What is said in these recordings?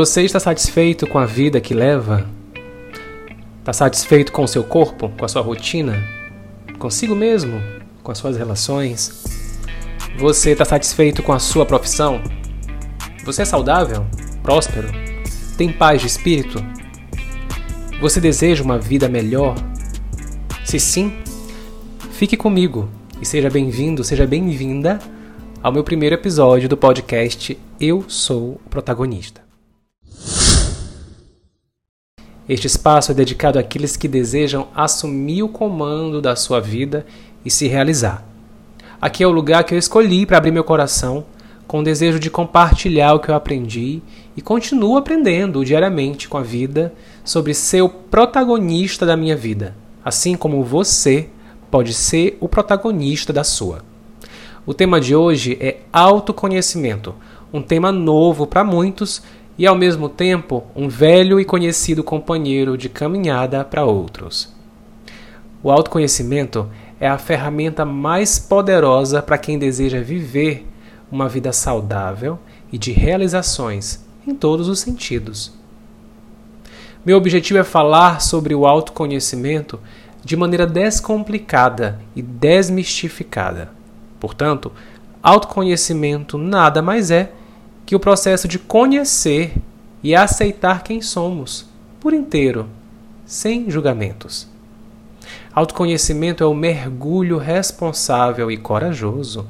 Você está satisfeito com a vida que leva? Está satisfeito com o seu corpo, com a sua rotina? Consigo mesmo? Com as suas relações? Você está satisfeito com a sua profissão? Você é saudável? Próspero? Tem paz de espírito? Você deseja uma vida melhor? Se sim, fique comigo e seja bem-vindo, seja bem-vinda ao meu primeiro episódio do podcast Eu Sou o Protagonista. Este espaço é dedicado àqueles que desejam assumir o comando da sua vida e se realizar. Aqui é o lugar que eu escolhi para abrir meu coração com o desejo de compartilhar o que eu aprendi e continuo aprendendo diariamente com a vida sobre ser o protagonista da minha vida, assim como você pode ser o protagonista da sua. O tema de hoje é autoconhecimento, um tema novo para muitos e ao mesmo tempo um velho e conhecido companheiro de caminhada para outros. O autoconhecimento é a ferramenta mais poderosa para quem deseja viver uma vida saudável e de realizações em todos os sentidos. Meu objetivo é falar sobre o autoconhecimento de maneira descomplicada e desmistificada. Portanto, autoconhecimento nada mais é que o processo de conhecer e aceitar quem somos, por inteiro, sem julgamentos. Autoconhecimento é o mergulho responsável e corajoso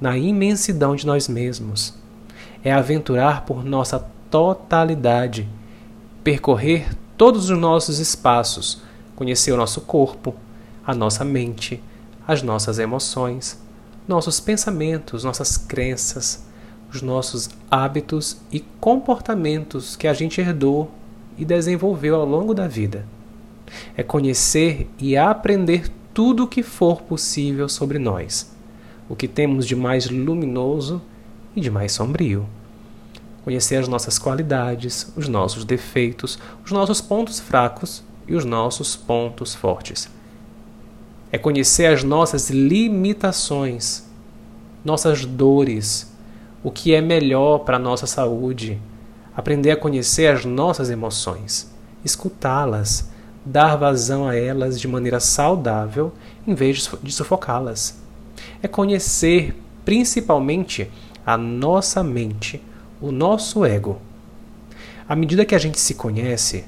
na imensidão de nós mesmos. É aventurar por nossa totalidade, percorrer todos os nossos espaços, conhecer o nosso corpo, a nossa mente, as nossas emoções, nossos pensamentos, nossas crenças, os nossos hábitos e comportamentos que a gente herdou e desenvolveu ao longo da vida. É conhecer e aprender tudo o que for possível sobre nós, o que temos de mais luminoso e de mais sombrio. Conhecer as nossas qualidades, os nossos defeitos, os nossos pontos fracos e os nossos pontos fortes. É conhecer as nossas limitações, nossas dores, o que é melhor para a nossa saúde, aprender a conhecer as nossas emoções, escutá-las, dar vazão a elas de maneira saudável em vez de sufocá-las. É conhecer principalmente a nossa mente, o nosso ego. À medida que a gente se conhece,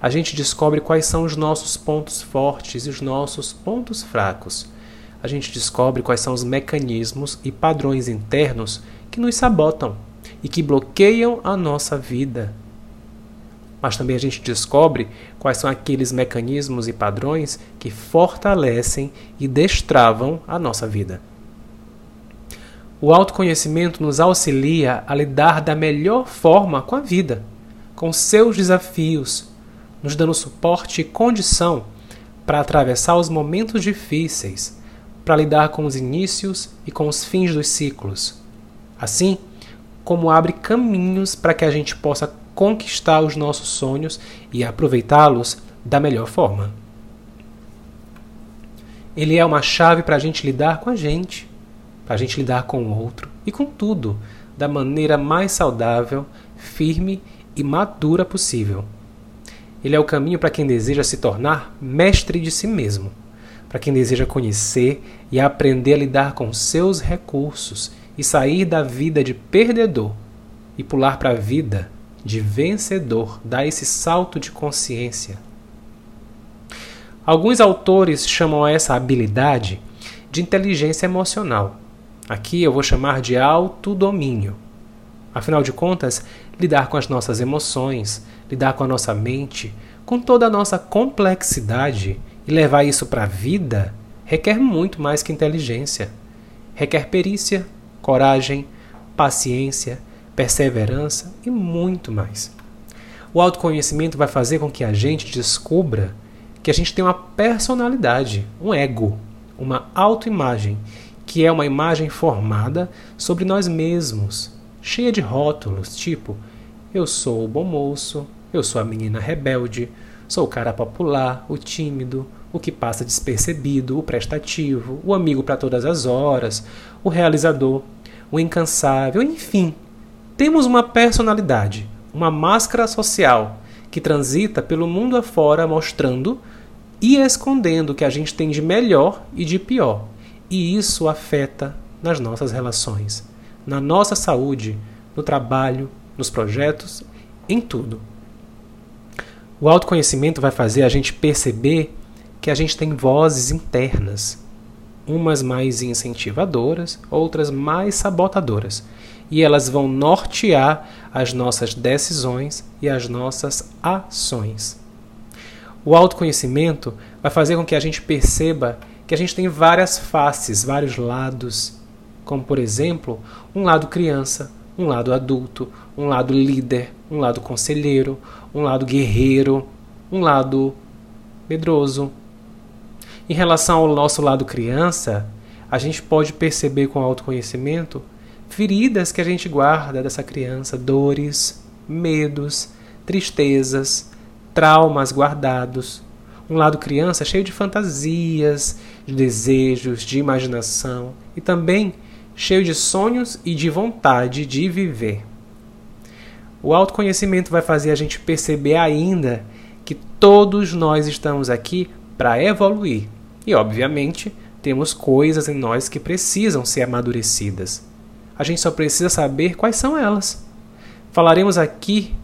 a gente descobre quais são os nossos pontos fortes e os nossos pontos fracos. A gente descobre quais são os mecanismos e padrões internos que nos sabotam e que bloqueiam a nossa vida. Mas também a gente descobre quais são aqueles mecanismos e padrões que fortalecem e destravam a nossa vida. O autoconhecimento nos auxilia a lidar da melhor forma com a vida, com seus desafios, nos dando suporte e condição para atravessar os momentos difíceis, para lidar com os inícios e com os fins dos ciclos Assim como abre caminhos para que a gente possa conquistar os nossos sonhos e aproveitá-los da melhor forma. Ele é uma chave para a gente lidar com a gente, para a gente lidar com o outro e com tudo da maneira mais saudável, firme e madura possível. Ele é o caminho para quem deseja se tornar mestre de si mesmo, para quem deseja conhecer e aprender a lidar com seus recursos e sair da vida de perdedor e pular para a vida de vencedor, dar esse salto de consciência. Alguns autores chamam essa habilidade de inteligência emocional. Aqui eu vou chamar de autodomínio. Afinal de contas, lidar com as nossas emoções, lidar com a nossa mente, com toda a nossa complexidade e levar isso para a vida requer muito mais que inteligência. Requer perícia, coragem, paciência, perseverança e muito mais. O autoconhecimento vai fazer com que a gente descubra que a gente tem uma personalidade, um ego, uma autoimagem, que é uma imagem formada sobre nós mesmos, cheia de rótulos, tipo: eu sou o bom moço, eu sou a menina rebelde, sou o cara popular, o tímido, o que passa despercebido, o prestativo, o amigo para todas as horas, o realizador, o incansável, enfim. Temos uma personalidade, uma máscara social que transita pelo mundo afora mostrando e escondendo o que a gente tem de melhor e de pior. E isso afeta nas nossas relações, na nossa saúde, no trabalho, nos projetos, em tudo. O autoconhecimento vai fazer a gente perceber que a gente tem vozes internas, umas mais incentivadoras, outras mais sabotadoras, e elas vão nortear as nossas decisões e as nossas ações. O autoconhecimento vai fazer com que a gente perceba que a gente tem várias faces, vários lados, como por exemplo, um lado criança, um lado adulto, um lado líder, um lado conselheiro, um lado guerreiro, um lado medroso. Em relação ao nosso lado criança, a gente pode perceber com autoconhecimento feridas que a gente guarda dessa criança, dores, medos, tristezas, traumas guardados. Um lado criança cheio de fantasias, de desejos, de imaginação e também cheio de sonhos e de vontade de viver. O autoconhecimento vai fazer a gente perceber ainda que todos nós estamos aqui para evoluir. E, obviamente, temos coisas em nós que precisam ser amadurecidas. A gente só precisa saber quais são elas. Falaremos aqui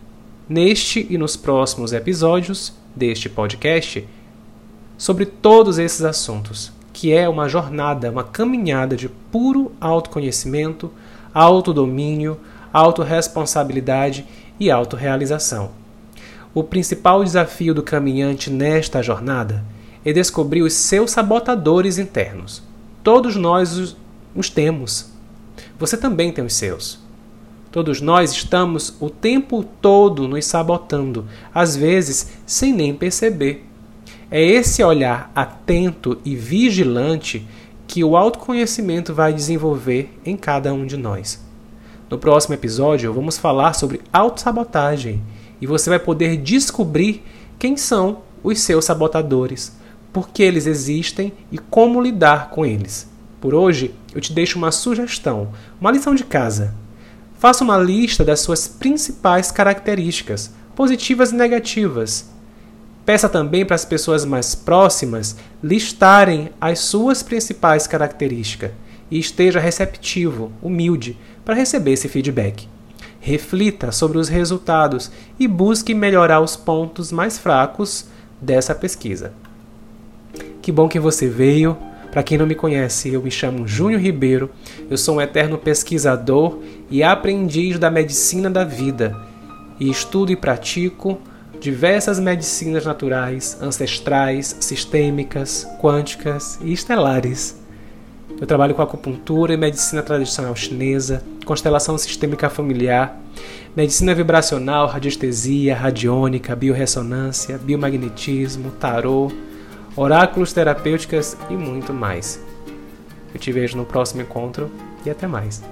neste e nos próximos episódios deste podcast sobre todos esses assuntos, que é uma jornada, uma caminhada de puro autoconhecimento, autodomínio, autorresponsabilidade e autorrealização. O principal desafio do caminhante nesta jornada é descobrir os seus sabotadores internos. Todos nós os, os temos. Você também tem os seus. Todos nós estamos o tempo todo nos sabotando, às vezes sem nem perceber. É esse olhar atento e vigilante que o autoconhecimento vai desenvolver em cada um de nós. No próximo episódio, vamos falar sobre autossabotagem e você vai poder descobrir quem são os seus sabotadores, por que eles existem e como lidar com eles. Por hoje, eu te deixo uma sugestão, uma lição de casa. Faça uma lista das suas principais características, positivas e negativas. Peça também para as pessoas mais próximas listarem as suas principais características e esteja receptivo, humilde, para receber esse feedback. Reflita sobre os resultados e busque melhorar os pontos mais fracos dessa pesquisa. Que bom que você veio. Para quem não me conhece, eu me chamo Júnior Ribeiro, eu sou um eterno pesquisador e aprendiz da medicina da vida e estudo e pratico diversas medicinas naturais, ancestrais, sistêmicas, quânticas e estelares. Eu trabalho com acupuntura e medicina tradicional chinesa, constelação sistêmica familiar, medicina vibracional, radiestesia, radiônica, biorressonância, biomagnetismo, tarô, oráculos terapêuticas e muito mais. Eu te vejo no próximo encontro e até mais.